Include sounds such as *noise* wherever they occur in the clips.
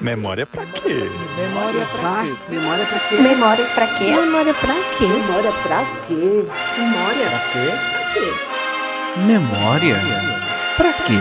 Memória pra quê? Memória pra quê? Memória pra quê? Memórias pra quê? Memória pra quê? Memória pra quê? Memória Pra quê? pra quê? Memória? Pra quê?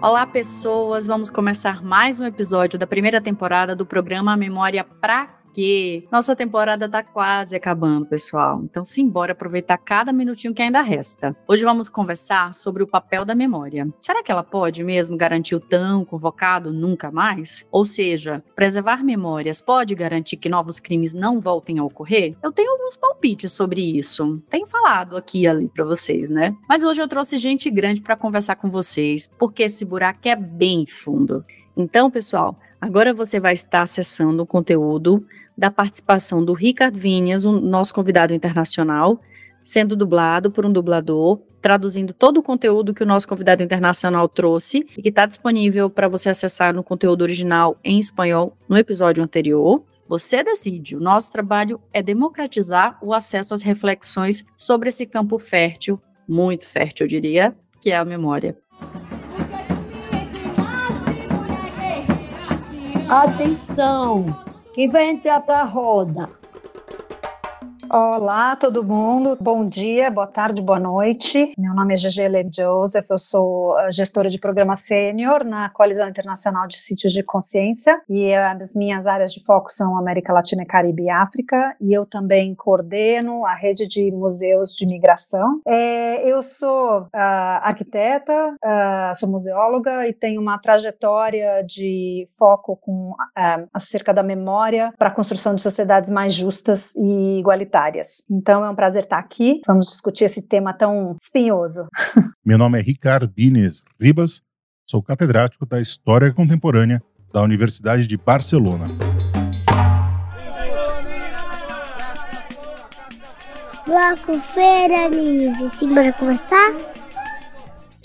Olá, pessoas! Vamos começar mais um episódio da primeira temporada do programa Memória Pra Quê? Nossa temporada tá quase acabando, pessoal. Então, simbora aproveitar cada minutinho que ainda resta. Hoje vamos conversar sobre o papel da memória. Será que ela pode mesmo garantir o tão convocado nunca mais? Ou seja, preservar memórias pode garantir que novos crimes não voltem a ocorrer? Eu tenho alguns palpites sobre isso. Tenho falado aqui e ali para vocês, né? Mas hoje eu trouxe gente grande para conversar com vocês, porque esse buraco é bem fundo. Então, pessoal, agora você vai estar acessando o conteúdo da participação do Ricardo Vinhas, o nosso convidado internacional, sendo dublado por um dublador, traduzindo todo o conteúdo que o nosso convidado internacional trouxe e que está disponível para você acessar no conteúdo original em espanhol no episódio anterior. Você decide. O nosso trabalho é democratizar o acesso às reflexões sobre esse campo fértil, muito fértil, eu diria, que é a memória. Atenção! Quem vai entrar para a roda? Olá, todo mundo. Bom dia, boa tarde, boa noite. Meu nome é Gigi Lev Joseph, eu sou a gestora de programa sênior na Coalizão Internacional de Sítios de Consciência e as minhas áreas de foco são América Latina, Caribe e África e eu também coordeno a rede de museus de migração. É, eu sou uh, arquiteta, uh, sou museóloga e tenho uma trajetória de foco com uh, acerca da memória para a construção de sociedades mais justas e igualitárias. Então é um prazer estar aqui. Vamos discutir esse tema tão espinhoso. *laughs* Meu nome é Ricardo Bines Ribas, sou catedrático da História Contemporânea da Universidade de Barcelona. Bloco Feira Livre, simbora conversar?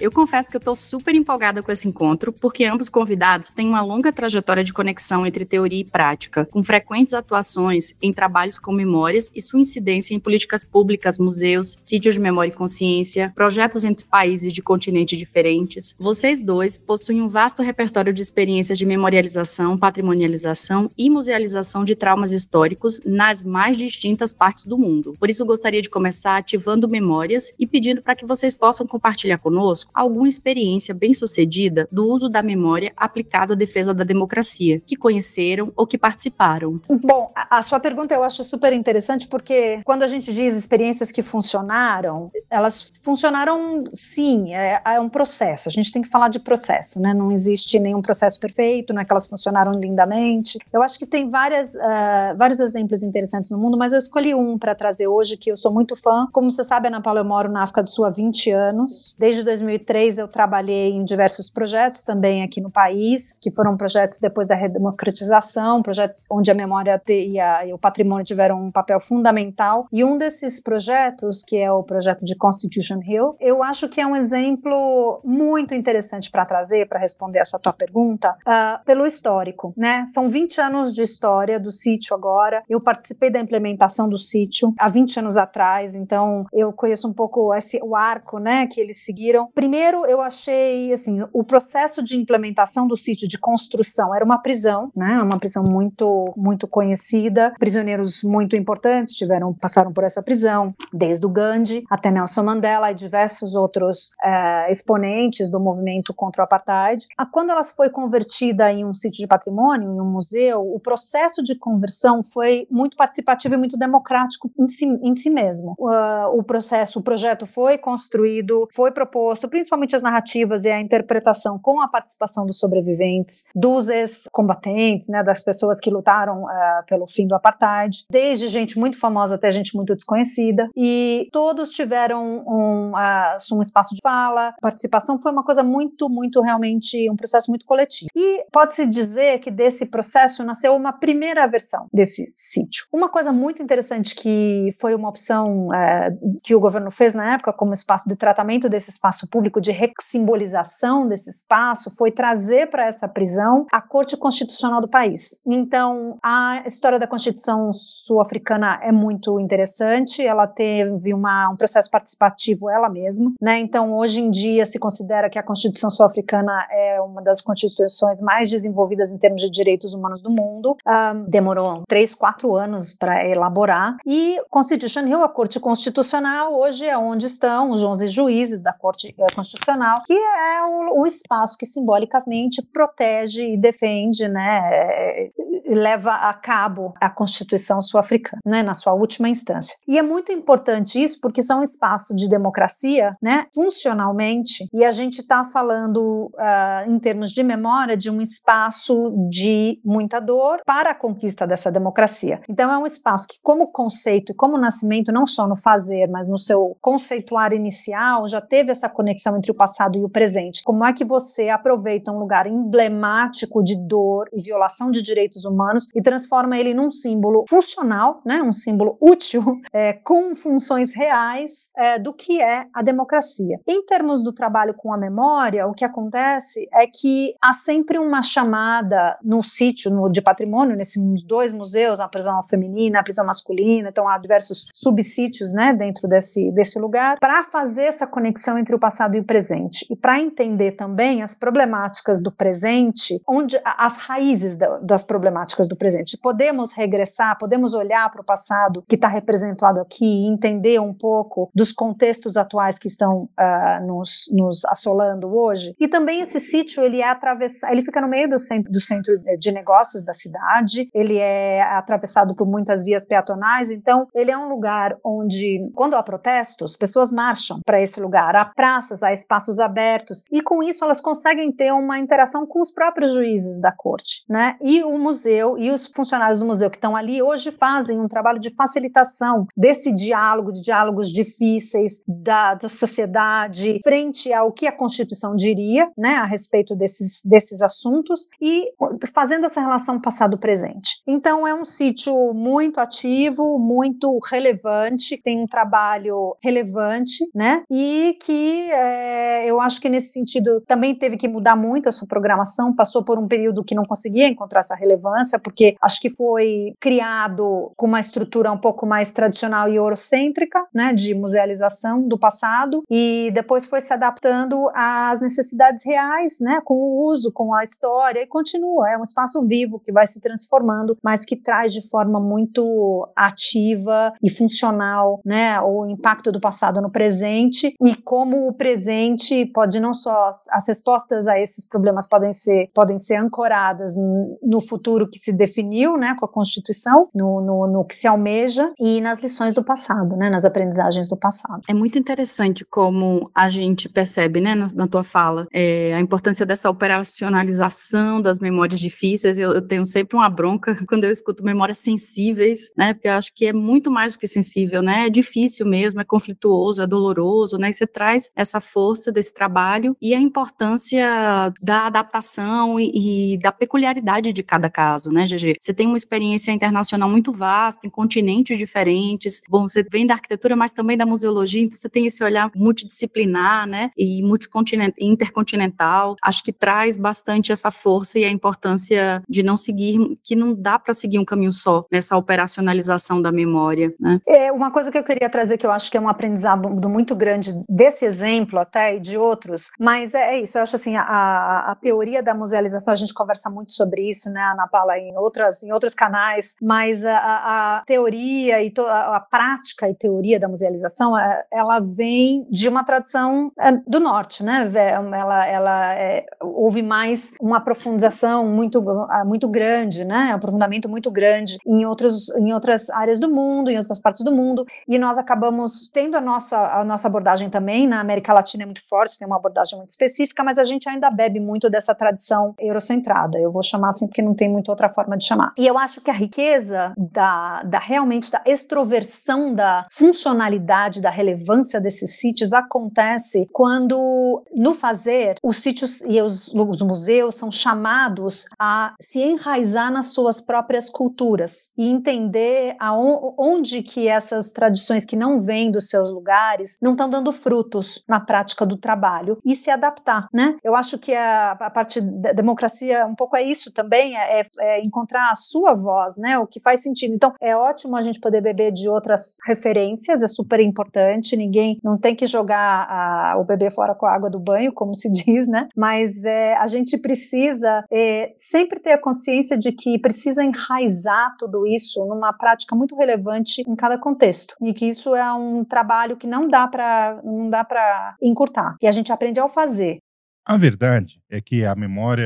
Eu confesso que eu estou super empolgada com esse encontro, porque ambos convidados têm uma longa trajetória de conexão entre teoria e prática, com frequentes atuações em trabalhos com memórias e sua incidência em políticas públicas, museus, sítios de memória e consciência, projetos entre países de continentes diferentes. Vocês dois possuem um vasto repertório de experiências de memorialização, patrimonialização e musealização de traumas históricos nas mais distintas partes do mundo. Por isso, gostaria de começar ativando memórias e pedindo para que vocês possam compartilhar conosco alguma experiência bem-sucedida do uso da memória aplicado à defesa da democracia, que conheceram ou que participaram. Bom, a, sua pergunta eu acho super interessante porque quando a gente diz experiências que funcionaram, elas funcionaram sim, é, é um processo. A gente tem que falar de processo, né? Não existe nenhum processo perfeito, não é que elas funcionaram lindamente. Eu acho que tem várias, uh, vários exemplos interessantes no mundo, mas eu escolhi um para trazer hoje que eu sou muito fã. Como você sabe, Ana Paula, eu moro na África do Sul há 20 anos. Desde 2003 eu trabalhei em diversos projetos também aqui no país, que foram projetos depois da redemocratização, projetos onde a memória e, a, e o patrimônio tiveram um papel fundamental. E um desses projetos, que é o projeto de Constitution Hill, eu acho que é um exemplo muito interessante para trazer, para responder essa tua pergunta, uh, pelo histórico, né? São 20 anos de história do sítio agora. Eu participei da implementação do sítio há 20 anos atrás, então eu conheço um pouco esse, o arco, né, que eles seguiram. Primeiro, eu achei, assim, o processo de implementação do sítio de construção era uma prisão, né, uma prisão muito, muito conhecida, prisioneiros muito importantes tiveram, passaram por essa prisão, desde o Gandhi até Nelson Mandela e diversos outros é, exponentes do movimento contra o apartheid. Quando ela foi convertida em um sítio de patrimônio, em um museu, o processo de conversão foi muito participativo e muito democrático em si, em si mesmo. Uh, o processo, o projeto foi construído, foi proposto, principalmente as narrativas e a interpretação com a participação dos sobreviventes, dos ex-combatentes, né, das pessoas que lutaram uh, pelo fim do apartheid, desde gente muito famosa até gente muito desconhecida, e todos tiveram um, uh, um espaço de fala, participação foi uma coisa muito, muito realmente, um processo muito coletivo. E pode-se dizer que desse processo nasceu uma primeira versão desse sítio. Uma coisa muito interessante que foi uma opção uh, que o governo fez na época como espaço de tratamento desse espaço público público de simbolização desse espaço foi trazer para essa prisão a Corte Constitucional do país. Então, a história da Constituição sul-africana é muito interessante, ela teve uma, um processo participativo ela mesma, né? Então, hoje em dia se considera que a Constituição sul-africana é uma das constituições mais desenvolvidas em termos de direitos humanos do mundo. Um, demorou três, quatro anos para elaborar. E Constitution Hill, a Corte Constitucional, hoje é onde estão os 11 juízes da Corte eh, Constitucional, que é o espaço que simbolicamente protege e defende, né, leva a cabo a Constituição sul-africana, né, na sua última instância. E é muito importante isso porque isso é um espaço de democracia, né, funcionalmente, e a gente está falando, uh, em termos de memória, de um espaço de muita dor para a conquista dessa democracia. Então, é um espaço que, como conceito e como nascimento, não só no fazer, mas no seu conceituar inicial, já teve essa conexão entre o passado e o presente. Como é que você aproveita um lugar emblemático de dor e violação de direitos humanos e transforma ele num símbolo funcional, né, um símbolo útil, *laughs* é, com funções reais é, do que é a democracia. Em termos do trabalho com a memória, o que acontece é que há sempre uma chamada no sítio de patrimônio, nesses dois museus, a prisão feminina, a prisão masculina, então há diversos subsítios né, dentro desse, desse lugar, para fazer essa conexão entre o passado e o presente. E para entender também as problemáticas do presente, onde as raízes da, das problemáticas do presente. Podemos regressar, podemos olhar para o passado que está representado aqui e entender um pouco dos contextos atuais que estão uh, nos, nos assolando hoje. E também esse sítio ele é atravessado, ele fica no meio do centro, do centro de negócios da cidade. Ele é atravessado por muitas vias peatonais. Então ele é um lugar onde, quando há protestos, pessoas marcham para esse lugar. Há praças, há espaços abertos e com isso elas conseguem ter uma interação com os próprios juízes da corte, né? E o museu e os funcionários do museu que estão ali hoje fazem um trabalho de facilitação desse diálogo, de diálogos difíceis da, da sociedade frente ao que a Constituição diria, né, a respeito desses, desses assuntos e fazendo essa relação passado-presente. Então é um sítio muito ativo, muito relevante, tem um trabalho relevante, né, e que é, eu acho que nesse sentido também teve que mudar muito a sua programação, passou por um período que não conseguia encontrar essa relevância, porque acho que foi criado com uma estrutura um pouco mais tradicional e eurocêntrica, né, de musealização do passado, e depois foi se adaptando às necessidades reais, né, com o uso, com a história, e continua, é um espaço vivo que vai se transformando, mas que traz de forma muito ativa e funcional, né, o impacto do passado no presente e como o presente pode não só as respostas a esses problemas podem ser podem ser ancoradas no futuro que se definiu, né, com a Constituição, no, no, no que se almeja e nas lições do passado, né, nas aprendizagens do passado. É muito interessante como a gente percebe, né, na, na tua fala, é, a importância dessa operacionalização das memórias difíceis. Eu, eu, tenho sempre uma bronca *laughs* quando eu escuto memórias sensíveis, né, porque eu acho que é muito mais do que sensível, né, é difícil mesmo, é conflituoso, é doloroso, né, e você traz essa força desse trabalho e a importância da adaptação e, e da peculiaridade de cada caso, né, GG? Você tem uma experiência internacional muito vasta, em continentes diferentes. Bom, você vem da arquitetura, mas também da museologia, então você tem esse olhar multidisciplinar, né, e multicontinental, intercontinental. Acho que traz bastante essa força e a importância de não seguir, que não dá para seguir um caminho só nessa operacionalização da memória, né? É uma coisa que eu queria trazer que eu acho que é um aprendizado muito grande desse exemplo até e de outros, mas é, é isso. Eu acho assim a, a teoria da musealização a gente conversa muito sobre isso, né, Ana Paula, em outras em outros canais, mas a, a teoria e to, a, a, prática e teoria da musealização, é, ela vem de uma tradição é, do norte, né? Ela, ela é, houve mais uma profundização muito, muito grande, né? Um aprofundamento muito grande em, outros, em outras áreas do mundo, em outras partes do mundo, e nós acabamos tendo a nossa, a nossa abordagem também na América Latina é muito forte, tem uma abordagem muito específica, mas a gente ainda bebe muito dessa tradição eurocentrada. Eu vou chamar assim porque não tem muito outra outra forma de chamar. E eu acho que a riqueza da, da realmente da extroversão da funcionalidade, da relevância desses sítios acontece quando, no fazer, os sítios e os, os museus são chamados a se enraizar nas suas próprias culturas e entender aonde que essas tradições que não vêm dos seus lugares não estão dando frutos na prática do trabalho e se adaptar, né? Eu acho que a, a parte da democracia um pouco é isso também, é, é encontrar a sua voz, né? O que faz sentido. Então, é ótimo a gente poder beber de outras referências, é super importante. Ninguém não tem que jogar a, o bebê fora com a água do banho, como se *laughs* diz, né? Mas é, a gente precisa é, sempre ter a consciência de que precisa enraizar tudo isso numa prática muito relevante em cada contexto e que isso é um trabalho que não dá para não dá para encurtar. E a gente aprende ao fazer. A verdade é que a memória,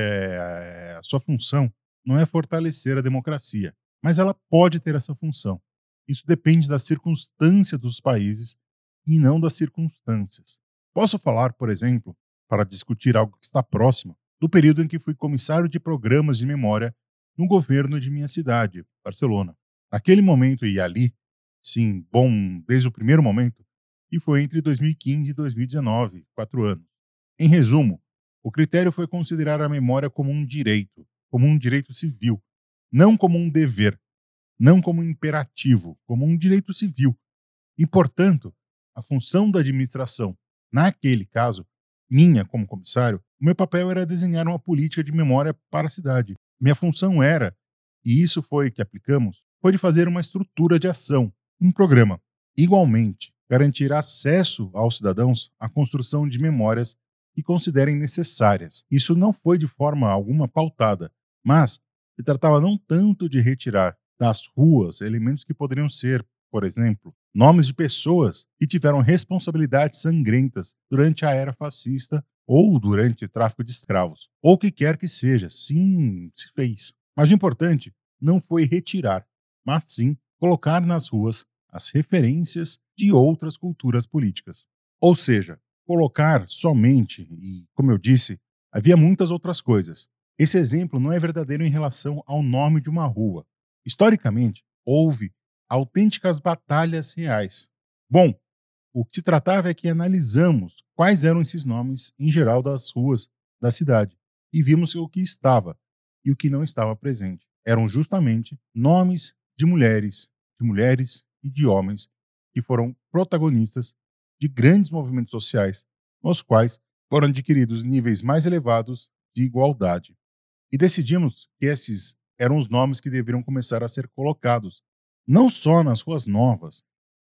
a sua função não é fortalecer a democracia, mas ela pode ter essa função. Isso depende da circunstância dos países e não das circunstâncias. Posso falar, por exemplo, para discutir algo que está próximo, do período em que fui comissário de programas de memória no governo de minha cidade, Barcelona. Naquele momento e ali, sim, bom desde o primeiro momento, e foi entre 2015 e 2019, quatro anos. Em resumo, o critério foi considerar a memória como um direito, como um direito civil, não como um dever, não como um imperativo, como um direito civil. E, portanto, a função da administração, naquele caso, minha como comissário, o meu papel era desenhar uma política de memória para a cidade. Minha função era, e isso foi que aplicamos, foi de fazer uma estrutura de ação, um programa. Igualmente, garantir acesso aos cidadãos à construção de memórias que considerem necessárias. Isso não foi de forma alguma pautada, mas se tratava não tanto de retirar das ruas elementos que poderiam ser, por exemplo, nomes de pessoas que tiveram responsabilidades sangrentas durante a era fascista ou durante o tráfico de escravos, ou o que quer que seja, sim, se fez. Mas o importante não foi retirar, mas sim colocar nas ruas as referências de outras culturas políticas. Ou seja, colocar somente, e como eu disse, havia muitas outras coisas. Esse exemplo não é verdadeiro em relação ao nome de uma rua. Historicamente, houve autênticas batalhas reais. Bom, o que se tratava é que analisamos quais eram esses nomes em geral das ruas da cidade e vimos o que estava e o que não estava presente. Eram justamente nomes de mulheres, de mulheres e de homens que foram protagonistas de grandes movimentos sociais, nos quais foram adquiridos níveis mais elevados de igualdade. E decidimos que esses eram os nomes que deveriam começar a ser colocados, não só nas ruas novas,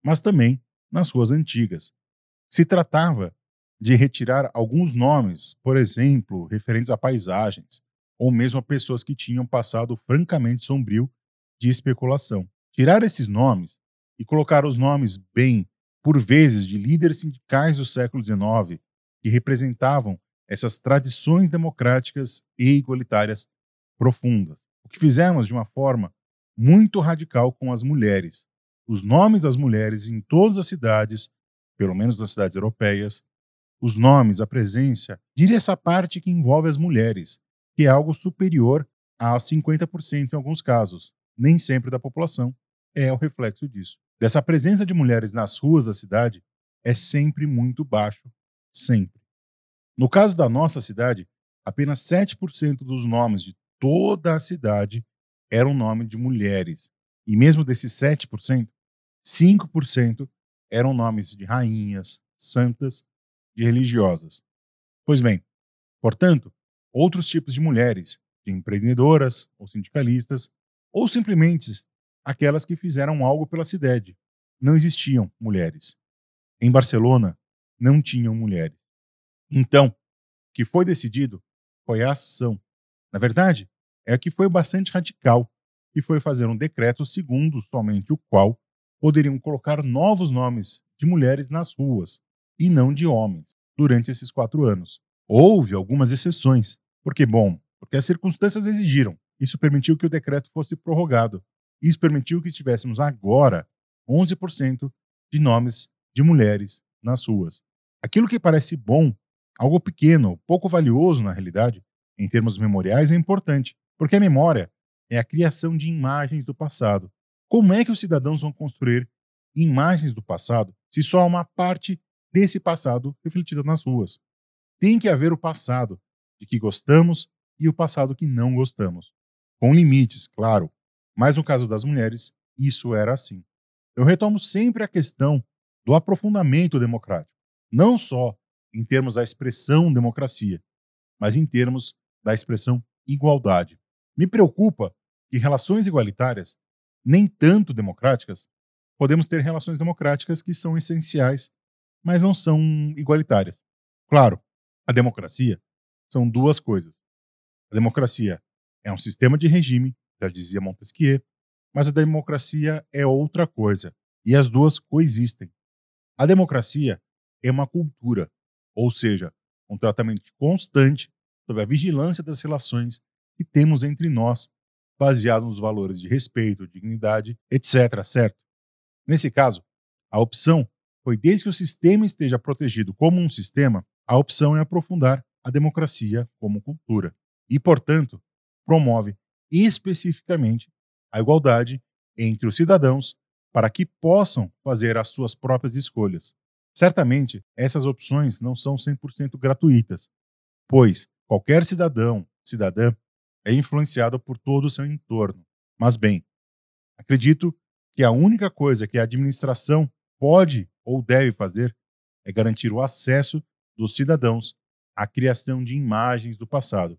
mas também nas ruas antigas. Se tratava de retirar alguns nomes, por exemplo, referentes a paisagens, ou mesmo a pessoas que tinham passado francamente sombrio de especulação. Tirar esses nomes e colocar os nomes bem por vezes, de líderes sindicais do século XIX que representavam essas tradições democráticas e igualitárias profundas. O que fizemos de uma forma muito radical com as mulheres. Os nomes das mulheres em todas as cidades, pelo menos nas cidades europeias, os nomes, a presença, diria essa parte que envolve as mulheres, que é algo superior a 50% em alguns casos, nem sempre da população, é o reflexo disso dessa presença de mulheres nas ruas da cidade é sempre muito baixo, sempre. No caso da nossa cidade, apenas 7% dos nomes de toda a cidade eram nome de mulheres. E mesmo desses 7%, 5% eram nomes de rainhas, santas e religiosas. Pois bem, portanto, outros tipos de mulheres, de empreendedoras ou sindicalistas, ou simplesmente aquelas que fizeram algo pela cidade. Não existiam mulheres. Em Barcelona, não tinham mulheres. Então, o que foi decidido foi a ação. Na verdade, é que foi bastante radical, que foi fazer um decreto segundo somente o qual poderiam colocar novos nomes de mulheres nas ruas e não de homens durante esses quatro anos. Houve algumas exceções, porque, bom, porque as circunstâncias exigiram. Isso permitiu que o decreto fosse prorrogado isso permitiu que estivéssemos agora 11% de nomes de mulheres nas ruas. Aquilo que parece bom, algo pequeno, pouco valioso na realidade, em termos memoriais, é importante, porque a memória é a criação de imagens do passado. Como é que os cidadãos vão construir imagens do passado se só há uma parte desse passado refletida nas ruas? Tem que haver o passado de que gostamos e o passado que não gostamos. Com limites, claro, mas no caso das mulheres, isso era assim. Eu retomo sempre a questão do aprofundamento democrático, não só em termos da expressão democracia, mas em termos da expressão igualdade. Me preocupa que relações igualitárias, nem tanto democráticas, podemos ter relações democráticas que são essenciais, mas não são igualitárias. Claro, a democracia são duas coisas. A democracia é um sistema de regime, já dizia Montesquieu, mas a democracia é outra coisa, e as duas coexistem. A democracia é uma cultura, ou seja, um tratamento constante sobre a vigilância das relações que temos entre nós, baseado nos valores de respeito, dignidade, etc., certo? Nesse caso, a opção foi desde que o sistema esteja protegido como um sistema, a opção é aprofundar a democracia como cultura e, portanto, promove especificamente a igualdade entre os cidadãos para que possam fazer as suas próprias escolhas. Certamente, essas opções não são 100% gratuitas, pois qualquer cidadão, cidadã, é influenciado por todo o seu entorno. Mas, bem, acredito que a única coisa que a administração pode ou deve fazer é garantir o acesso dos cidadãos à criação de imagens do passado,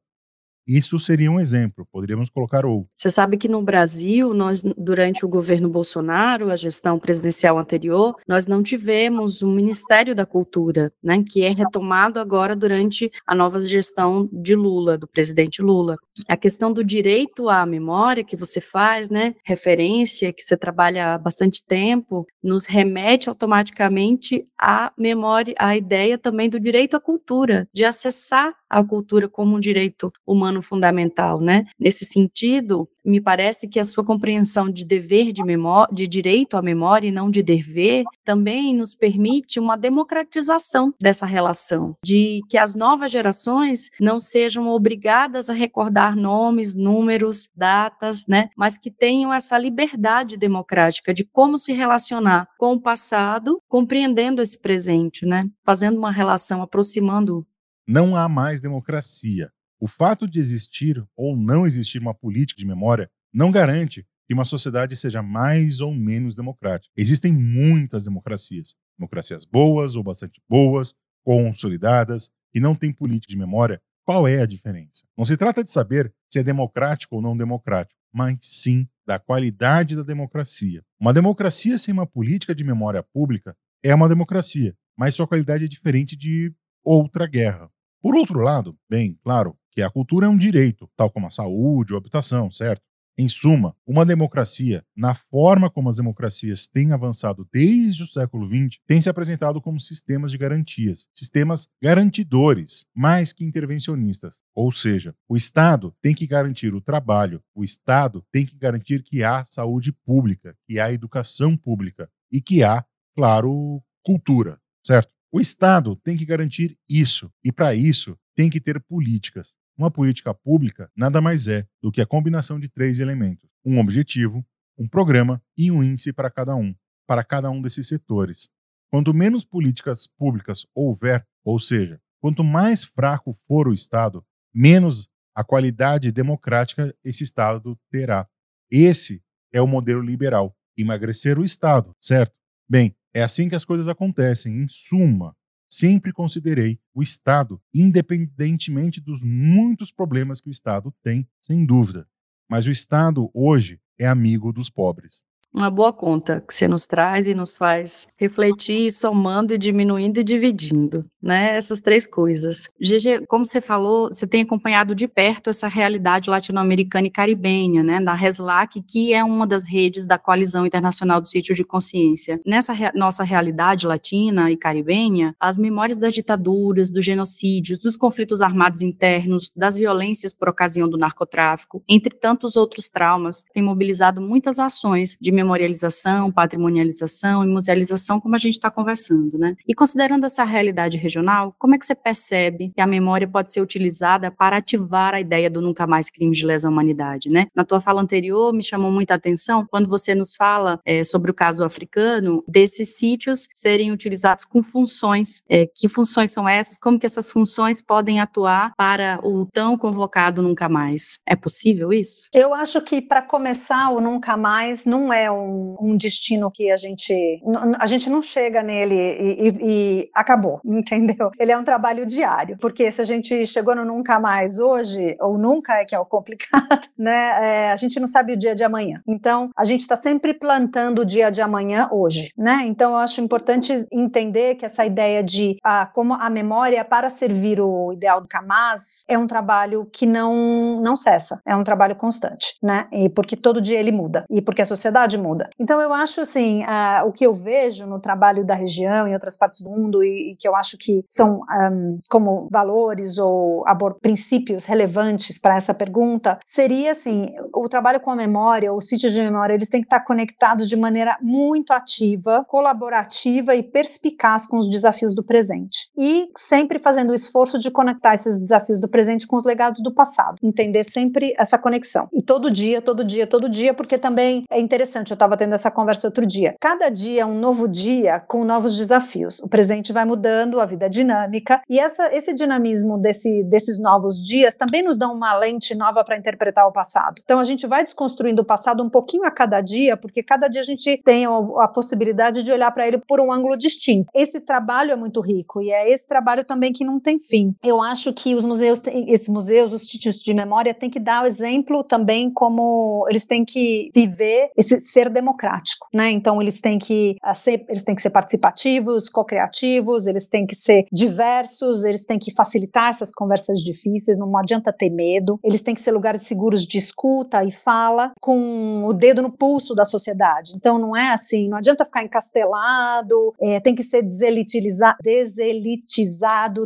isso seria um exemplo, poderíamos colocar outro. Você sabe que no Brasil, nós, durante o governo Bolsonaro, a gestão presidencial anterior, nós não tivemos um Ministério da Cultura, né, que é retomado agora durante a nova gestão de Lula, do presidente Lula. A questão do direito à memória que você faz, né, referência, que você trabalha há bastante tempo, nos remete automaticamente à memória, à ideia também do direito à cultura, de acessar a cultura como um direito humano fundamental, né? Nesse sentido, me parece que a sua compreensão de dever de memória, de direito à memória e não de dever, também nos permite uma democratização dessa relação, de que as novas gerações não sejam obrigadas a recordar nomes, números, datas, né, mas que tenham essa liberdade democrática de como se relacionar com o passado, compreendendo esse presente, né, fazendo uma relação, aproximando. Não há mais democracia o fato de existir ou não existir uma política de memória não garante que uma sociedade seja mais ou menos democrática. Existem muitas democracias, democracias boas ou bastante boas, consolidadas, que não têm política de memória. Qual é a diferença? Não se trata de saber se é democrático ou não democrático, mas sim da qualidade da democracia. Uma democracia sem uma política de memória pública é uma democracia, mas sua qualidade é diferente de outra guerra. Por outro lado, bem, claro, que a cultura é um direito, tal como a saúde ou a habitação, certo? Em suma, uma democracia, na forma como as democracias têm avançado desde o século XX, tem se apresentado como sistemas de garantias, sistemas garantidores, mais que intervencionistas. Ou seja, o Estado tem que garantir o trabalho, o Estado tem que garantir que há saúde pública, que há educação pública e que há, claro, cultura, certo? O Estado tem que garantir isso, e para isso tem que ter políticas. Uma política pública nada mais é do que a combinação de três elementos: um objetivo, um programa e um índice para cada um, para cada um desses setores. Quanto menos políticas públicas houver, ou seja, quanto mais fraco for o Estado, menos a qualidade democrática esse Estado terá. Esse é o modelo liberal: emagrecer o Estado, certo? Bem, é assim que as coisas acontecem. Em suma, sempre considerei o Estado, independentemente dos muitos problemas que o Estado tem, sem dúvida. Mas o Estado, hoje, é amigo dos pobres. Uma boa conta que você nos traz e nos faz refletir, somando e diminuindo e dividindo, né? Essas três coisas. GG, como você falou, você tem acompanhado de perto essa realidade latino-americana e caribenha, né? Da RESLAC, que é uma das redes da Coalizão Internacional do Sítio de Consciência. Nessa re nossa realidade latina e caribenha, as memórias das ditaduras, dos genocídios, dos conflitos armados internos, das violências por ocasião do narcotráfico, entre tantos outros traumas, têm mobilizado muitas ações de memorialização, patrimonialização e musealização, como a gente está conversando, né? E considerando essa realidade regional, como é que você percebe que a memória pode ser utilizada para ativar a ideia do nunca mais crime de lesa humanidade, né? Na tua fala anterior, me chamou muita atenção quando você nos fala é, sobre o caso africano, desses sítios serem utilizados com funções. É, que funções são essas? Como que essas funções podem atuar para o tão convocado nunca mais? É possível isso? Eu acho que, para começar, o nunca mais não é um, um destino que a gente. A gente não chega nele e, e, e, acabou, *laughs* entendeu? Ele é um trabalho diário, porque se a gente chegou no nunca mais hoje, ou nunca é que é o *laughs* complicado, né? É, a gente não sabe o dia de amanhã. Então, a gente está sempre plantando o dia de amanhã hoje, né? Então, eu acho importante entender que essa ideia de a, como a memória para servir o ideal do Kamaz é um trabalho que não, não cessa, é um trabalho constante, né? E porque todo dia ele muda e porque a sociedade muda. Então eu acho assim, uh, o que eu vejo no trabalho da região em outras partes do mundo e, e que eu acho que são um, como valores ou princípios relevantes para essa pergunta seria assim, o trabalho com a memória, os sítios de memória, eles têm que estar conectados de maneira muito ativa, colaborativa e perspicaz com os desafios do presente. E sempre fazendo o esforço de conectar esses desafios do presente com os legados do passado, entender sempre essa conexão. E todo dia, todo dia, todo dia, porque também é interessante, eu estava tendo essa conversa outro dia. Cada dia é um novo dia com novos desafios. O presente vai mudando, a vida é dinâmica, e essa, esse dinamismo desse, desses novos dias também nos dá uma lente nova para interpretar o passado. Então a gente vai desconstruindo o passado um pouquinho a cada dia, porque cada dia a gente tem a, possibilidade de olhar para ele por um ângulo distinto. Esse trabalho é muito rico e é esse trabalho também que não tem fim. Eu acho que os museus, esses museus, os sítios de memória, têm que dar o exemplo também como eles têm que viver esse ser democrático, né? Então eles têm que ser, eles têm que ser participativos, co-criativos, eles têm que ser diversos, eles têm que facilitar essas conversas difíceis, não adianta ter medo, eles têm que ser lugares seguros de escuta e fala, com o dedo no pulso da sociedade. Então não é assim, não adianta ficar encastelado, é, tem que ser deselitizado,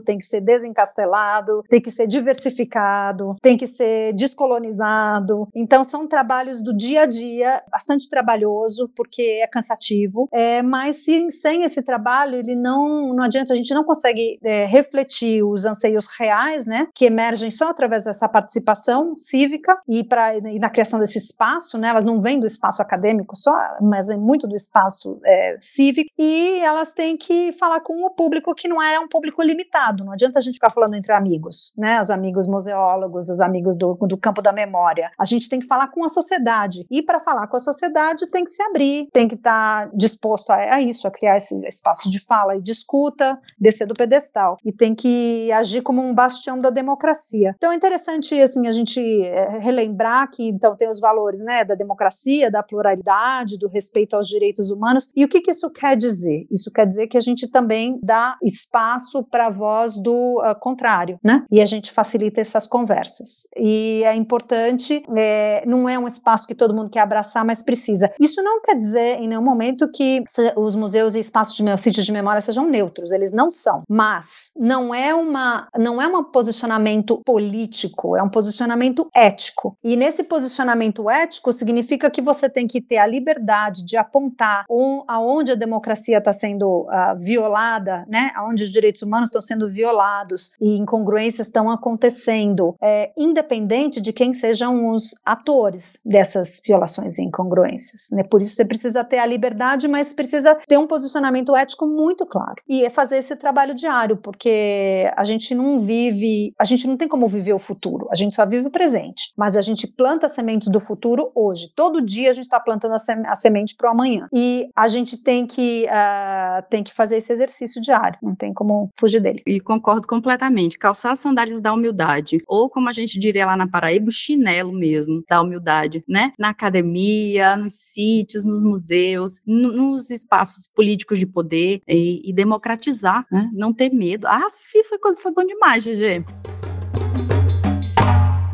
tem que ser desencastelado, tem que ser diversificado, tem que ser descolonizado. Então são trabalhos do dia a dia, bastante trabalhoso, porque é cansativo, é, mas se, sem esse trabalho, ele não, não adianta, a gente não consegue é, refletir os anseios reais, né, que emergem só através dessa participação cívica e, pra, e na criação desse espaço, né, elas não vêm do espaço acadêmico só, mas muito do espaço é, cívico, e elas têm que falar com o público que não é um público limitado, não adianta a gente ficar falando entre amigos, né, os amigos museólogos, os amigos do, do campo da memória, a gente tem que falar com a sociedade, e para falar com a sociedade tem que se abrir, tem que estar tá disposto a, a, isso, a criar esse espaço de fala e de escuta, descer do pedestal, e tem que agir como um bastião da democracia. Então é interessante, assim, a gente é, relembrar que, então, tem os valores, né, da democracia, da pluralidade, do respeito aos direitos humanos, e o que, que isso quer dizer? Isso quer dizer que a gente também dá espaço para a voz do uh, contrário, né, e a gente facilita essas conversas. E é importante, é, não é um espaço que todo mundo quer abraçar, mas precisa. Isso não quer dizer em nenhum momento que os museus e espaços de sítios de memória sejam neutros, eles não são. Mas não é uma não é um posicionamento político, é um posicionamento ético. E nesse posicionamento ético significa que você tem que ter a liberdade de apontar um, aonde a democracia está sendo uh, violada, né? Aonde os direitos humanos estão sendo violados e incongruências estão acontecendo, é, independente de quem sejam os atores dessas violações e incongruências. Né? Por isso você precisa ter a liberdade, mas precisa ter um posicionamento ético muito claro. E é fazer esse trabalho diário, porque a gente não vive, a gente não tem como viver o futuro, a gente só vive o presente. Mas a gente planta sementes do futuro hoje. Todo dia a gente está plantando a semente para o amanhã. E a gente tem que, uh, tem que fazer esse exercício diário, não tem como fugir dele. E concordo completamente. Calçar as sandálias da humildade, ou como a gente diria lá na Paraíba, o chinelo mesmo da humildade, né? Na academia, nos sítios, nos museus, nos espaços políticos de poder e, e democratizar, né? Não ter medo. Ah, foi, foi bom demais, GG.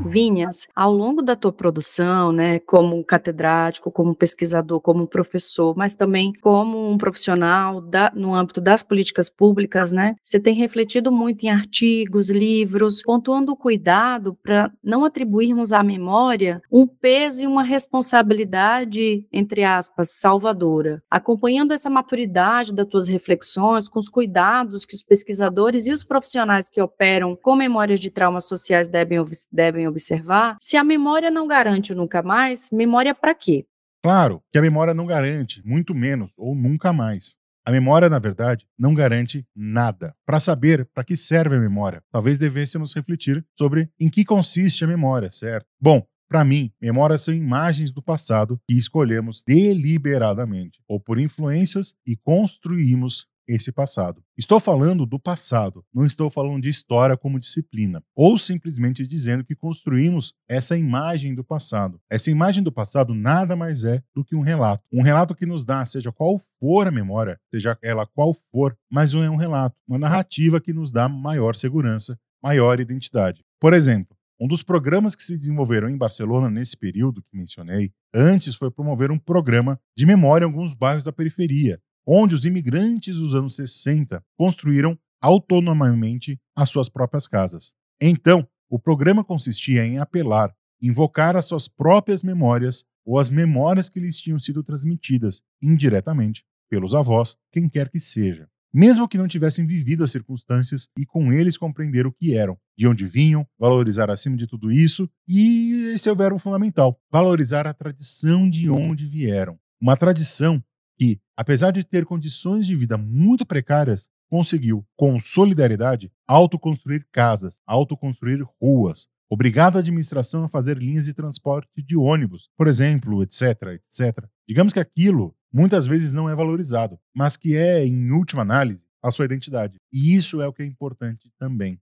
Vinhas, ao longo da tua produção, né, como catedrático, como pesquisador, como professor, mas também como um profissional da, no âmbito das políticas públicas, né, você tem refletido muito em artigos, livros, pontuando o cuidado para não atribuirmos à memória um peso e uma responsabilidade, entre aspas, salvadora. Acompanhando essa maturidade das tuas reflexões, com os cuidados que os pesquisadores e os profissionais que operam com memórias de traumas sociais devem, devem observar, se a memória não garante o nunca mais, memória para quê? Claro que a memória não garante, muito menos ou nunca mais. A memória, na verdade, não garante nada. Para saber para que serve a memória, talvez devêssemos refletir sobre em que consiste a memória, certo? Bom, para mim, memórias são imagens do passado que escolhemos deliberadamente ou por influências e construímos esse passado. Estou falando do passado, não estou falando de história como disciplina, ou simplesmente dizendo que construímos essa imagem do passado. Essa imagem do passado nada mais é do que um relato. Um relato que nos dá, seja qual for a memória, seja ela qual for, mas é um relato, uma narrativa que nos dá maior segurança, maior identidade. Por exemplo, um dos programas que se desenvolveram em Barcelona nesse período que mencionei, antes foi promover um programa de memória em alguns bairros da periferia, onde os imigrantes dos anos 60 construíram autonomamente as suas próprias casas. Então, o programa consistia em apelar, invocar as suas próprias memórias ou as memórias que lhes tinham sido transmitidas indiretamente pelos avós, quem quer que seja mesmo que não tivessem vivido as circunstâncias e com eles compreender o que eram, de onde vinham, valorizar acima de tudo isso, e esse é o verbo fundamental: valorizar a tradição de onde vieram. Uma tradição que, apesar de ter condições de vida muito precárias, conseguiu, com solidariedade, autoconstruir casas, autoconstruir ruas, obrigado a administração a fazer linhas de transporte de ônibus, por exemplo, etc, etc. Digamos que aquilo muitas vezes não é valorizado, mas que é, em última análise, a sua identidade. E isso é o que é importante também.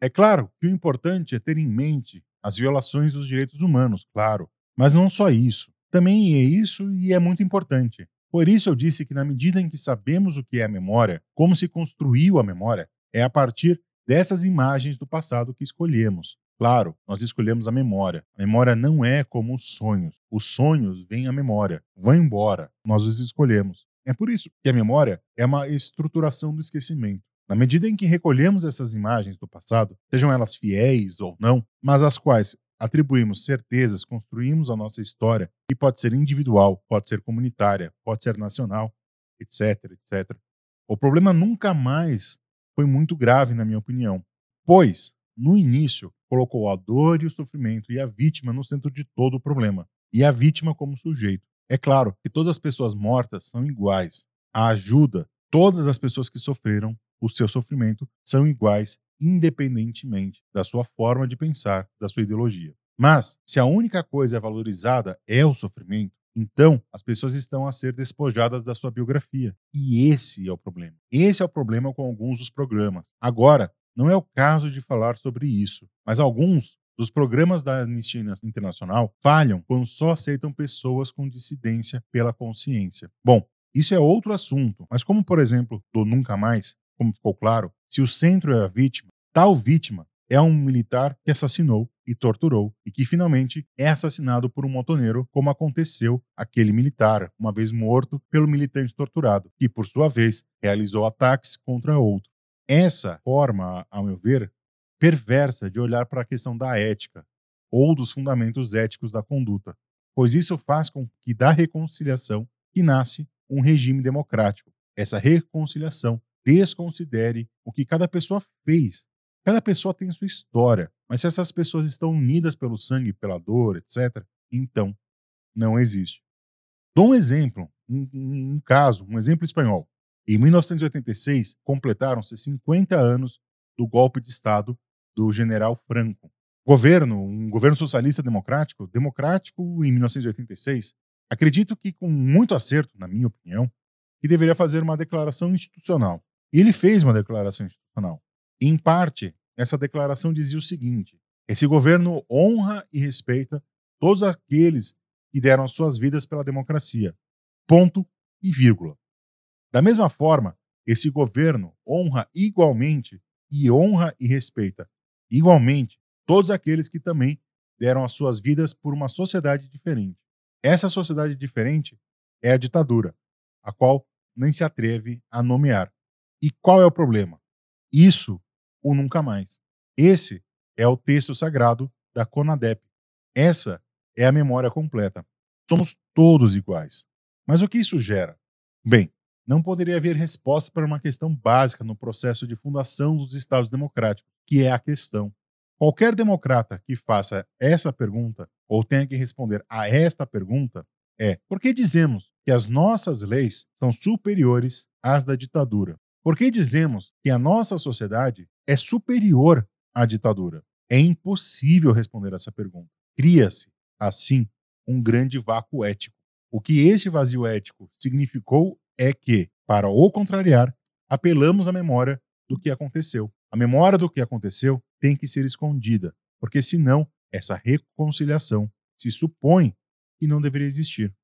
É claro que o importante é ter em mente as violações dos direitos humanos, claro, mas não só isso. Também é isso e é muito importante. Por isso eu disse que na medida em que sabemos o que é a memória, como se construiu a memória, é a partir dessas imagens do passado que escolhemos. Claro, nós escolhemos a memória. A memória não é como os sonhos. Os sonhos vêm à memória, vão embora, nós os escolhemos. É por isso que a memória é uma estruturação do esquecimento. Na medida em que recolhemos essas imagens do passado, sejam elas fiéis ou não, mas às quais atribuímos certezas, construímos a nossa história, que pode ser individual, pode ser comunitária, pode ser nacional, etc, etc. O problema nunca mais foi muito grave, na minha opinião, pois, no início, colocou a dor e o sofrimento e a vítima no centro de todo o problema, e a vítima como sujeito. É claro que todas as pessoas mortas são iguais. A ajuda, todas as pessoas que sofreram o seu sofrimento são iguais, independentemente da sua forma de pensar, da sua ideologia. Mas, se a única coisa é valorizada é o sofrimento, então as pessoas estão a ser despojadas da sua biografia. E esse é o problema. Esse é o problema com alguns dos programas. Agora, não é o caso de falar sobre isso, mas alguns dos programas da Anistia Internacional falham quando só aceitam pessoas com dissidência pela consciência. Bom, isso é outro assunto, mas como, por exemplo, do Nunca Mais, como ficou claro, se o centro é a vítima, tal vítima é um militar que assassinou e torturou e que finalmente é assassinado por um motoneiro, como aconteceu aquele militar, uma vez morto pelo militante torturado, que por sua vez realizou ataques contra outro. Essa forma, ao meu ver, perversa de olhar para a questão da ética ou dos fundamentos éticos da conduta, pois isso faz com que da reconciliação que nasce um regime democrático. Essa reconciliação desconsidere o que cada pessoa fez. Cada pessoa tem sua história, mas se essas pessoas estão unidas pelo sangue, pela dor, etc., então não existe. Dou um exemplo, um, um caso, um exemplo espanhol. Em 1986, completaram-se 50 anos do golpe de Estado do general Franco. Governo, um governo socialista democrático, democrático em 1986, acredito que com muito acerto, na minha opinião, que deveria fazer uma declaração institucional. E ele fez uma declaração institucional. Em parte, essa declaração dizia o seguinte: esse governo honra e respeita todos aqueles que deram suas vidas pela democracia. Ponto e vírgula. Da mesma forma, esse governo honra igualmente e honra e respeita igualmente todos aqueles que também deram as suas vidas por uma sociedade diferente. Essa sociedade diferente é a ditadura, a qual nem se atreve a nomear. E qual é o problema? Isso ou nunca mais. Esse é o texto sagrado da CONADEP. Essa é a memória completa. Somos todos iguais. Mas o que isso gera? Bem, não poderia haver resposta para uma questão básica no processo de fundação dos Estados democráticos, que é a questão. Qualquer democrata que faça essa pergunta, ou tenha que responder a esta pergunta, é: por que dizemos que as nossas leis são superiores às da ditadura? Por que dizemos que a nossa sociedade é superior à ditadura? É impossível responder essa pergunta. Cria-se, assim, um grande vácuo ético. O que esse vazio ético significou é que, para o contrariar, apelamos à memória do que aconteceu. A memória do que aconteceu tem que ser escondida, porque senão essa reconciliação se supõe que não deveria existir.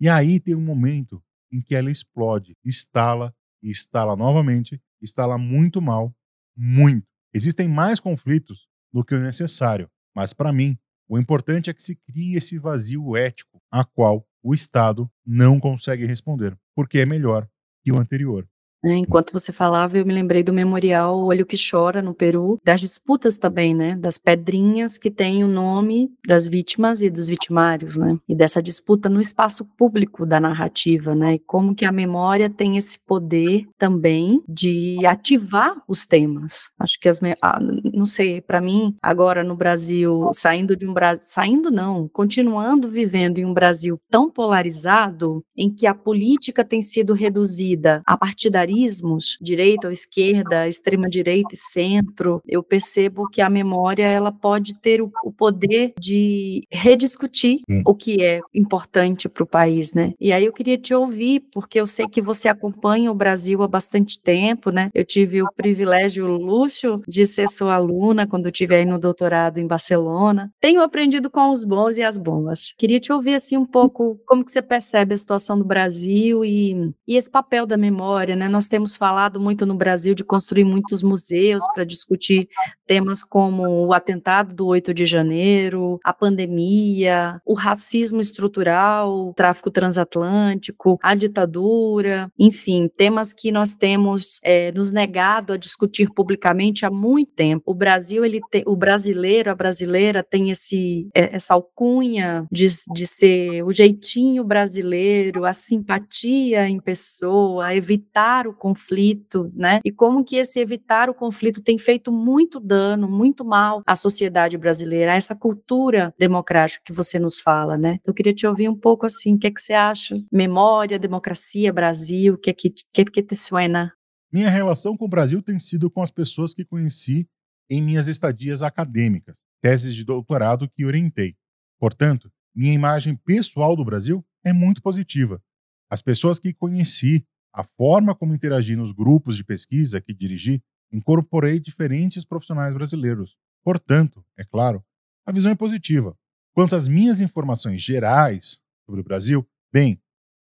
E aí tem um momento em que ela explode, estala e novamente, estala muito mal, muito. Existem mais conflitos do que o necessário, mas para mim, o importante é que se crie esse vazio ético a qual o Estado não consegue responder, porque é melhor que o anterior. É, enquanto você falava, eu me lembrei do memorial Olho que Chora, no Peru, das disputas também, né? Das pedrinhas que têm o nome das vítimas e dos vitimários, né? E dessa disputa no espaço público da narrativa, né? E como que a memória tem esse poder também de ativar os temas. Acho que as. Ah, não sei, para mim, agora no Brasil, saindo de um Brasil. Saindo não, continuando vivendo em um Brasil tão polarizado, em que a política tem sido reduzida a partidarismo direita ou esquerda, extrema direita e centro, eu percebo que a memória ela pode ter o, o poder de rediscutir hum. o que é importante para o país, né? E aí eu queria te ouvir, porque eu sei que você acompanha o Brasil há bastante tempo, né? Eu tive o privilégio, o luxo de ser sua aluna quando eu estive aí no doutorado em Barcelona. Tenho aprendido com os bons e as boas. Queria te ouvir assim um pouco como que você percebe a situação do Brasil e, e esse papel da memória, né? Nós nós temos falado muito no Brasil de construir muitos museus para discutir temas como o atentado do 8 de janeiro, a pandemia, o racismo estrutural, o tráfico transatlântico, a ditadura, enfim, temas que nós temos é, nos negado a discutir publicamente há muito tempo. O Brasil, ele tem, o brasileiro, a brasileira tem esse, é, essa alcunha de, de ser o jeitinho brasileiro, a simpatia em pessoa, evitar o conflito, né? E como que esse evitar o conflito tem feito muito dano, muito mal à sociedade brasileira, a essa cultura democrática que você nos fala, né? Então, eu queria te ouvir um pouco assim, o que, é que você acha? Memória, democracia, Brasil, o que, é que, que, que te suena? Minha relação com o Brasil tem sido com as pessoas que conheci em minhas estadias acadêmicas, teses de doutorado que orientei. Portanto, minha imagem pessoal do Brasil é muito positiva. As pessoas que conheci a forma como interagi nos grupos de pesquisa que dirigi, incorporei diferentes profissionais brasileiros. Portanto, é claro, a visão é positiva. Quanto às minhas informações gerais sobre o Brasil, bem,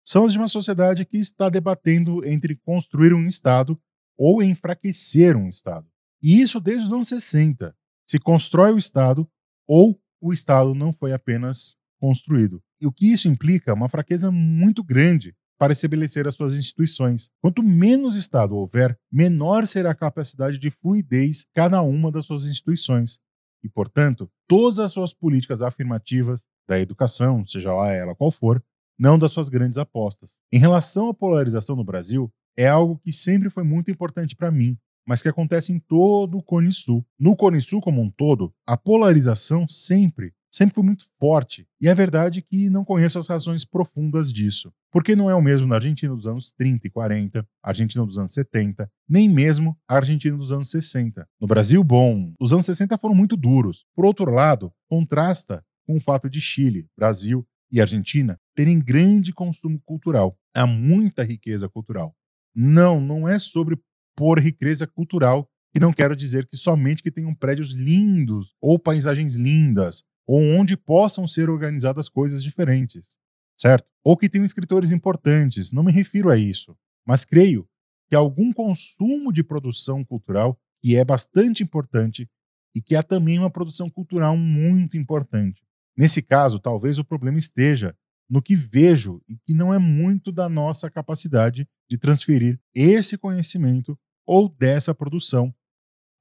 são as de uma sociedade que está debatendo entre construir um Estado ou enfraquecer um Estado. E isso desde os anos 60. Se constrói o Estado ou o Estado não foi apenas construído. E o que isso implica? Uma fraqueza muito grande para estabelecer as suas instituições. Quanto menos Estado houver, menor será a capacidade de fluidez cada uma das suas instituições. E, portanto, todas as suas políticas afirmativas da educação, seja lá ela qual for, não das suas grandes apostas. Em relação à polarização no Brasil, é algo que sempre foi muito importante para mim, mas que acontece em todo o Cone Sul. No Cone Sul como um todo, a polarização sempre sempre foi muito forte. E é verdade que não conheço as razões profundas disso. Porque não é o mesmo na Argentina dos anos 30 e 40, a Argentina dos anos 70, nem mesmo a Argentina dos anos 60. No Brasil, bom, os anos 60 foram muito duros. Por outro lado, contrasta com o fato de Chile, Brasil e Argentina terem grande consumo cultural. Há muita riqueza cultural. Não, não é sobre por riqueza cultural e não quero dizer que somente que tenham prédios lindos ou paisagens lindas ou onde possam ser organizadas coisas diferentes, certo? Ou que tenham escritores importantes, não me refiro a isso, mas creio que algum consumo de produção cultural, que é bastante importante, e que há também uma produção cultural muito importante. Nesse caso, talvez o problema esteja no que vejo e que não é muito da nossa capacidade de transferir esse conhecimento ou dessa produção.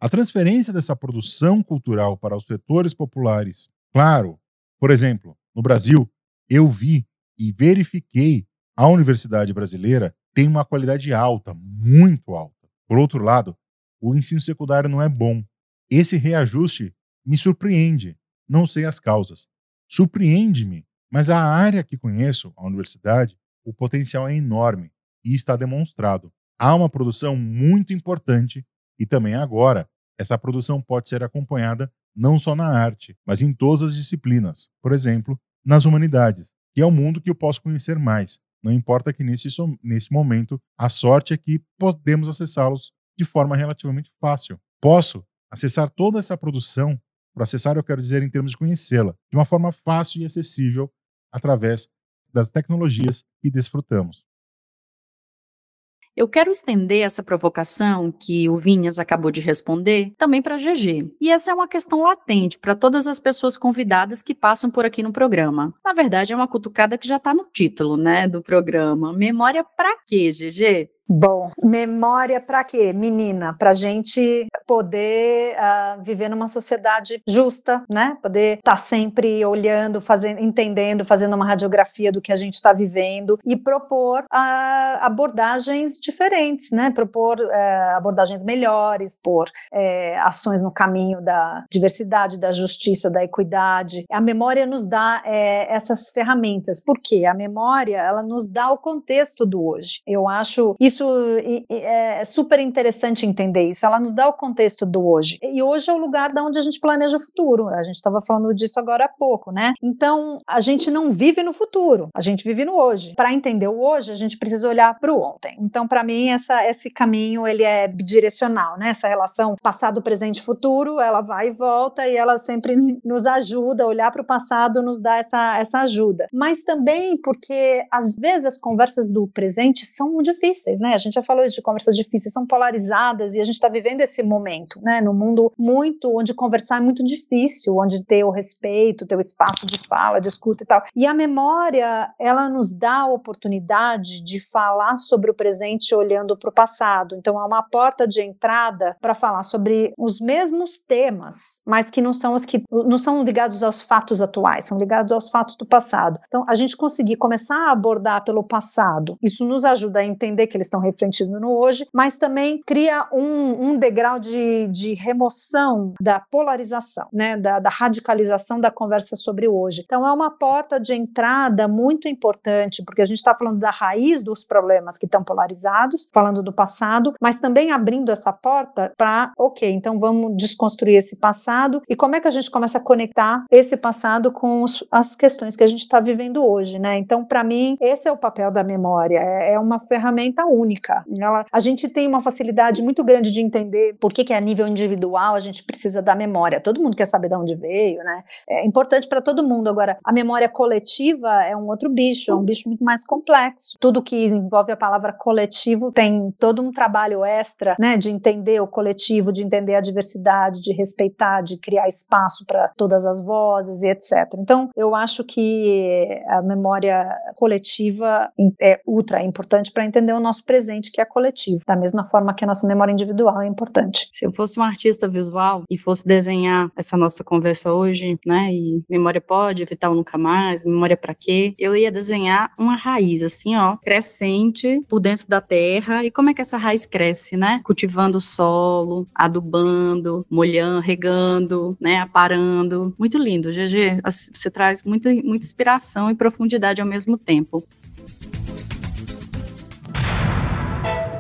A transferência dessa produção cultural para os setores populares, claro, por exemplo, no Brasil, eu vi e verifiquei a universidade brasileira tem uma qualidade alta, muito alta. Por outro lado, o ensino secundário não é bom. Esse reajuste me surpreende. Não sei as causas. Surpreende-me, mas a área que conheço, a universidade, o potencial é enorme e está demonstrado. Há uma produção muito importante e também agora, essa produção pode ser acompanhada não só na arte, mas em todas as disciplinas. Por exemplo, nas humanidades, que é o mundo que eu posso conhecer mais. Não importa que nesse, nesse momento a sorte é que podemos acessá-los de forma relativamente fácil. Posso acessar toda essa produção, para acessar eu quero dizer em termos de conhecê-la, de uma forma fácil e acessível através das tecnologias que desfrutamos. Eu quero estender essa provocação que o Vinhas acabou de responder também para GG. E essa é uma questão latente para todas as pessoas convidadas que passam por aqui no programa. Na verdade, é uma cutucada que já está no título, né, do programa. Memória para quê, GG? Bom, memória para quê, menina? Para gente poder uh, viver numa sociedade justa, né? Poder estar tá sempre olhando, fazendo, entendendo, fazendo uma radiografia do que a gente está vivendo e propor uh, abordagens diferentes, né? Propor uh, abordagens melhores, por eh, ações no caminho da diversidade, da justiça, da equidade. A memória nos dá eh, essas ferramentas. Por quê? A memória ela nos dá o contexto do hoje. Eu acho isso isso é super interessante entender isso. Ela nos dá o contexto do hoje. E hoje é o lugar da onde a gente planeja o futuro. A gente estava falando disso agora há pouco, né? Então, a gente não vive no futuro, a gente vive no hoje. Para entender o hoje, a gente precisa olhar para o ontem. Então, para mim, essa, esse caminho ele é bidirecional, né? Essa relação passado, presente, futuro, ela vai e volta e ela sempre nos ajuda olhar para o passado, nos dá essa, essa ajuda. Mas também porque às vezes as conversas do presente são difíceis, né? Né? A gente já falou isso de conversas difíceis, são polarizadas e a gente está vivendo esse momento, né? No mundo muito onde conversar é muito difícil, onde ter o respeito, ter o espaço de fala, de escuta e tal. E a memória, ela nos dá a oportunidade de falar sobre o presente olhando para o passado. Então é uma porta de entrada para falar sobre os mesmos temas, mas que não são os que não são ligados aos fatos atuais, são ligados aos fatos do passado. Então a gente conseguir começar a abordar pelo passado, isso nos ajuda a entender que eles estão estão refletindo no hoje, mas também cria um, um degrau de, de remoção da polarização, né, da, da radicalização da conversa sobre o hoje. Então, é uma porta de entrada muito importante, porque a gente está falando da raiz dos problemas que estão polarizados, falando do passado, mas também abrindo essa porta para, ok, então vamos desconstruir esse passado e como é que a gente começa a conectar esse passado com os, as questões que a gente está vivendo hoje, né? Então, para mim, esse é o papel da memória, é, é uma ferramenta única única. Ela, a gente tem uma facilidade muito grande de entender por que, que a nível individual a gente precisa da memória. Todo mundo quer saber de onde veio, né? É importante para todo mundo. Agora, a memória coletiva é um outro bicho, é um bicho muito mais complexo. Tudo que envolve a palavra coletivo tem todo um trabalho extra, né, de entender o coletivo, de entender a diversidade, de respeitar, de criar espaço para todas as vozes e etc. Então, eu acho que a memória coletiva é ultra importante para entender o nosso presente que é coletivo, da mesma forma que a nossa memória individual é importante. Se eu fosse um artista visual e fosse desenhar essa nossa conversa hoje, né, e memória pode, evitar nunca mais, memória para quê, eu ia desenhar uma raiz assim, ó, crescente por dentro da terra. E como é que essa raiz cresce, né? Cultivando o solo, adubando, molhando, regando, né, aparando. Muito lindo, GG. Você traz muita, muita inspiração e profundidade ao mesmo tempo.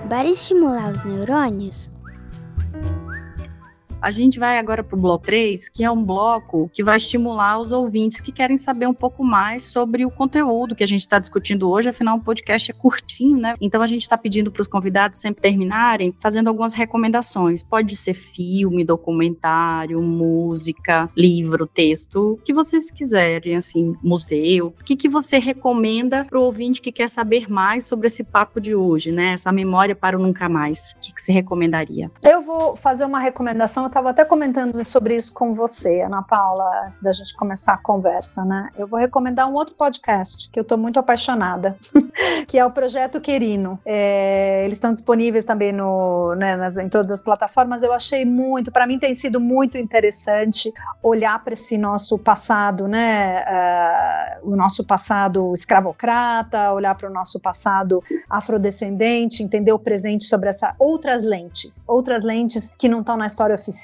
Para estimular os neurônios, a gente vai agora para o bloco 3, que é um bloco que vai estimular os ouvintes que querem saber um pouco mais sobre o conteúdo que a gente está discutindo hoje. Afinal, o podcast é curtinho, né? Então a gente está pedindo para os convidados sempre terminarem fazendo algumas recomendações. Pode ser filme, documentário, música, livro, texto, o que vocês quiserem, assim, museu. O que, que você recomenda para o ouvinte que quer saber mais sobre esse papo de hoje, né? Essa memória para o nunca mais. O que, que você recomendaria? Eu vou fazer uma recomendação estava até comentando sobre isso com você, Ana Paula, antes da gente começar a conversa, né? Eu vou recomendar um outro podcast que eu estou muito apaixonada, *laughs* que é o Projeto Querino. É, eles estão disponíveis também no, né, nas, em todas as plataformas. Eu achei muito, para mim tem sido muito interessante olhar para esse nosso passado, né? Uh, o nosso passado escravocrata, olhar para o nosso passado afrodescendente, entender o presente sobre essa outras lentes, outras lentes que não estão na história oficial.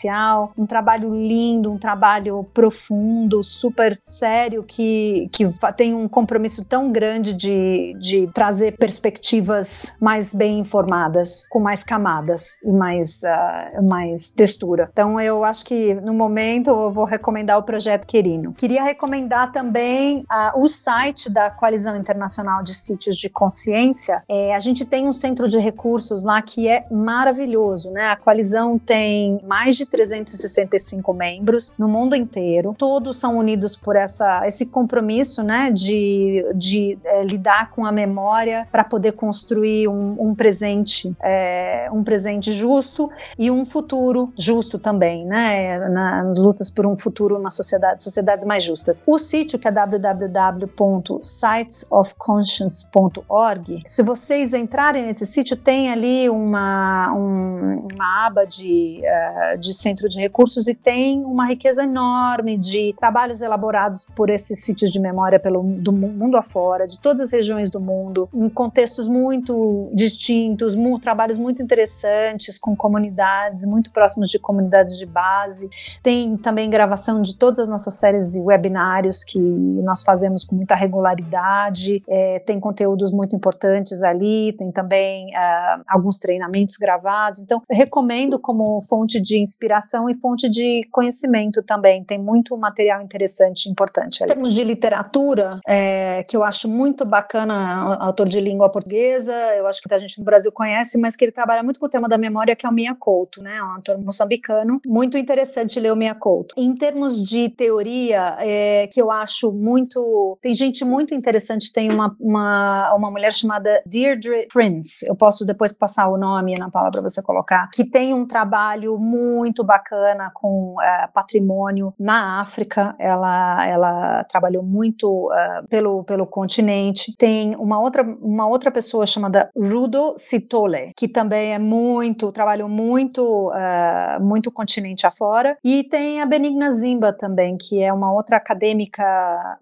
Um trabalho lindo, um trabalho profundo, super sério, que, que tem um compromisso tão grande de, de trazer perspectivas mais bem informadas, com mais camadas e mais, uh, mais textura. Então, eu acho que no momento eu vou recomendar o projeto Querino. Queria recomendar também uh, o site da Coalizão Internacional de Sítios de Consciência. É, a gente tem um centro de recursos lá que é maravilhoso, né? A coalizão tem mais de 365 membros no mundo inteiro. Todos são unidos por essa, esse compromisso, né, de, de é, lidar com a memória para poder construir um, um presente, é, um presente justo e um futuro justo também, né? Nas lutas por um futuro, uma sociedade, sociedades mais justas. O sítio que é www.sitesofconscience.org. Se vocês entrarem nesse sítio, tem ali uma, um, uma aba de, uh, de centro de recursos e tem uma riqueza enorme de trabalhos elaborados por esses sítios de memória pelo do mundo afora, de todas as regiões do mundo, em contextos muito distintos, mu trabalhos muito interessantes com comunidades muito próximos de comunidades de base. Tem também gravação de todas as nossas séries e webinários que nós fazemos com muita regularidade. É, tem conteúdos muito importantes ali, tem também uh, alguns treinamentos gravados. Então, recomendo como fonte de inspiração e fonte de conhecimento também. Tem muito material interessante e importante ali. Em termos de literatura, é, que eu acho muito bacana, autor de língua portuguesa, eu acho que muita gente no Brasil conhece, mas que ele trabalha muito com o tema da memória, que é o Mia Couto, né? Um autor moçambicano. Muito interessante ler o Mia Couto. Em termos de teoria, é, que eu acho muito. Tem gente muito interessante, tem uma, uma, uma mulher chamada Deirdre Prince. Eu posso depois passar o nome na palavra para você colocar, que tem um trabalho muito bacana com uh, patrimônio na África. Ela, ela trabalhou muito uh, pelo, pelo continente. Tem uma outra, uma outra pessoa chamada Rudo Sitole, que também é muito, trabalhou muito, uh, muito continente afora. E tem a Benigna Zimba também, que é uma outra acadêmica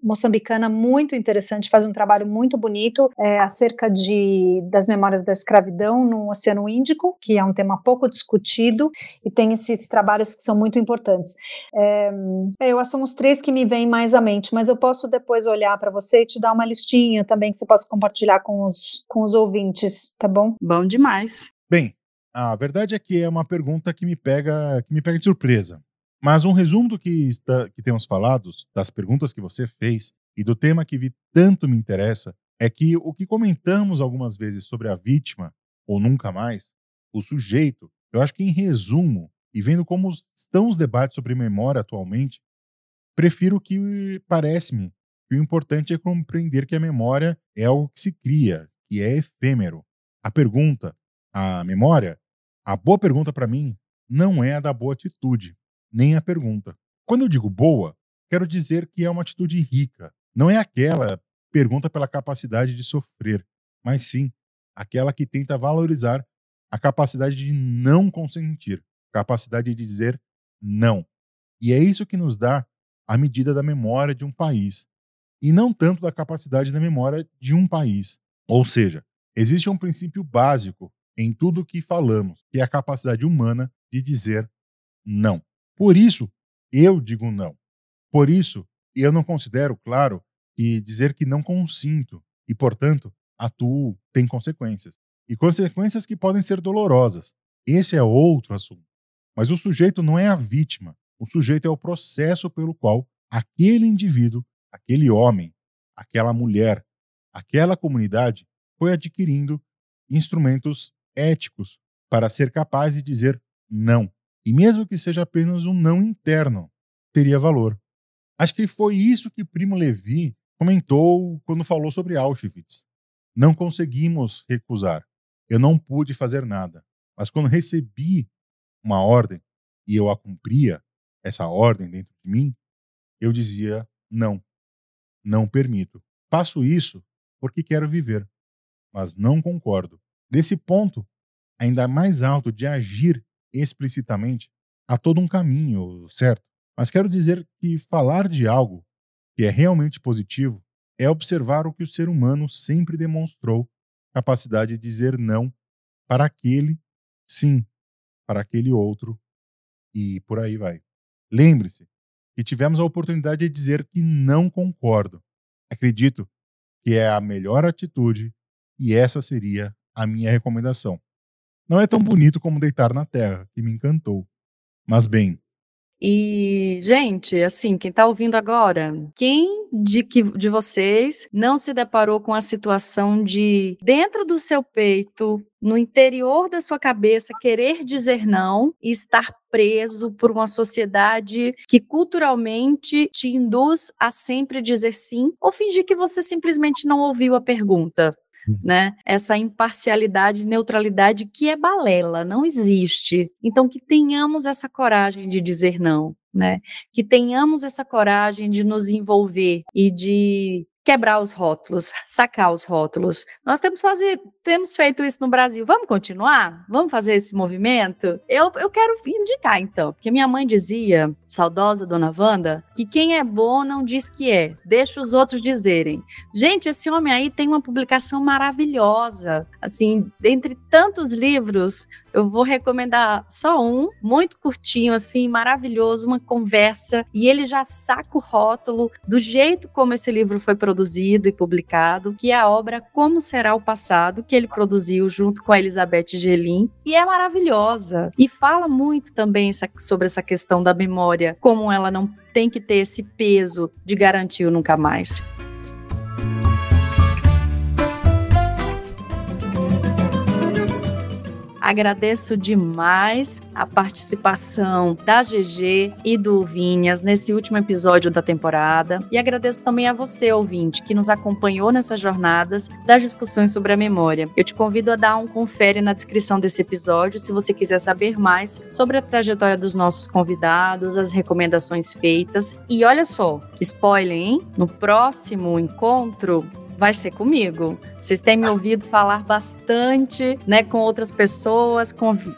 moçambicana muito interessante, faz um trabalho muito bonito é, acerca de, das memórias da escravidão no Oceano Índico, que é um tema pouco discutido, e tem esses trabalhos que são muito importantes. É, eu acho que são os três que me vêm mais à mente, mas eu posso depois olhar para você e te dar uma listinha também que você possa compartilhar com os, com os ouvintes, tá bom? Bom demais. Bem, a verdade é que é uma pergunta que me pega, que me pega de surpresa. Mas um resumo do que, está, que temos falado, das perguntas que você fez e do tema que vi tanto me interessa, é que o que comentamos algumas vezes sobre a vítima, ou nunca mais, o sujeito, eu acho que em resumo, e vendo como estão os debates sobre memória atualmente, prefiro que parece-me que o importante é compreender que a memória é algo que se cria, que é efêmero. A pergunta, a memória, a boa pergunta para mim não é a da boa atitude, nem a pergunta. Quando eu digo boa, quero dizer que é uma atitude rica. Não é aquela pergunta pela capacidade de sofrer, mas sim aquela que tenta valorizar a capacidade de não consentir, capacidade de dizer não. E é isso que nos dá a medida da memória de um país, e não tanto da capacidade da memória de um país. Ou seja, existe um princípio básico em tudo o que falamos, que é a capacidade humana de dizer não. Por isso, eu digo não. Por isso, eu não considero, claro, que dizer que não consinto e, portanto, atuo tem consequências. E consequências que podem ser dolorosas. Esse é outro assunto. Mas o sujeito não é a vítima. O sujeito é o processo pelo qual aquele indivíduo, aquele homem, aquela mulher, aquela comunidade foi adquirindo instrumentos éticos para ser capaz de dizer não e mesmo que seja apenas um não interno, teria valor. Acho que foi isso que Primo Levi comentou quando falou sobre Auschwitz. Não conseguimos recusar. Eu não pude fazer nada. Mas quando recebi uma ordem, e eu a cumpria, essa ordem dentro de mim, eu dizia não, não permito. Faço isso porque quero viver, mas não concordo. Desse ponto, ainda mais alto de agir explicitamente, há todo um caminho, certo? Mas quero dizer que falar de algo que é realmente positivo é observar o que o ser humano sempre demonstrou capacidade de dizer não para aquele sim, para aquele outro e por aí vai. Lembre-se que tivemos a oportunidade de dizer que não concordo. Acredito que é a melhor atitude e essa seria a minha recomendação. Não é tão bonito como deitar na terra, que me encantou. Mas bem, e, gente, assim, quem está ouvindo agora, quem de, que, de vocês não se deparou com a situação de, dentro do seu peito, no interior da sua cabeça, querer dizer não e estar preso por uma sociedade que culturalmente te induz a sempre dizer sim, ou fingir que você simplesmente não ouviu a pergunta? Né? Essa imparcialidade, neutralidade que é balela, não existe. Então que tenhamos essa coragem de dizer não, né? Que tenhamos essa coragem de nos envolver e de quebrar os rótulos, sacar os rótulos. Nós temos, fazer, temos feito isso no Brasil. Vamos continuar? Vamos fazer esse movimento? Eu, eu quero indicar, então, porque minha mãe dizia, saudosa dona Wanda, que quem é bom não diz que é, deixa os outros dizerem. Gente, esse homem aí tem uma publicação maravilhosa. Assim, dentre tantos livros, eu vou recomendar só um, muito curtinho, assim, maravilhoso, uma conversa, e ele já saca o rótulo do jeito como esse livro foi produzido e publicado, que é a obra Como Será o Passado, que ele produziu junto com a Elizabeth Gelin, e é maravilhosa. E fala muito também sobre essa questão da memória, como ela não tem que ter esse peso de garantir o nunca mais. Agradeço demais a participação da GG e do Vinhas nesse último episódio da temporada. E agradeço também a você, ouvinte, que nos acompanhou nessas jornadas das discussões sobre a memória. Eu te convido a dar um confere na descrição desse episódio se você quiser saber mais sobre a trajetória dos nossos convidados, as recomendações feitas. E olha só, spoiler, hein? No próximo encontro, vai ser comigo. Vocês têm me ouvido falar bastante, né, com outras pessoas,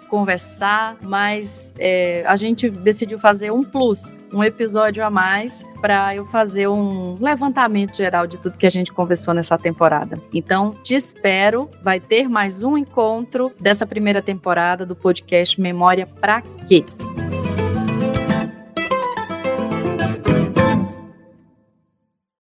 conversar, mas é, a gente decidiu fazer um plus, um episódio a mais, para eu fazer um levantamento geral de tudo que a gente conversou nessa temporada. Então, te espero. Vai ter mais um encontro dessa primeira temporada do podcast Memória Pra Quê?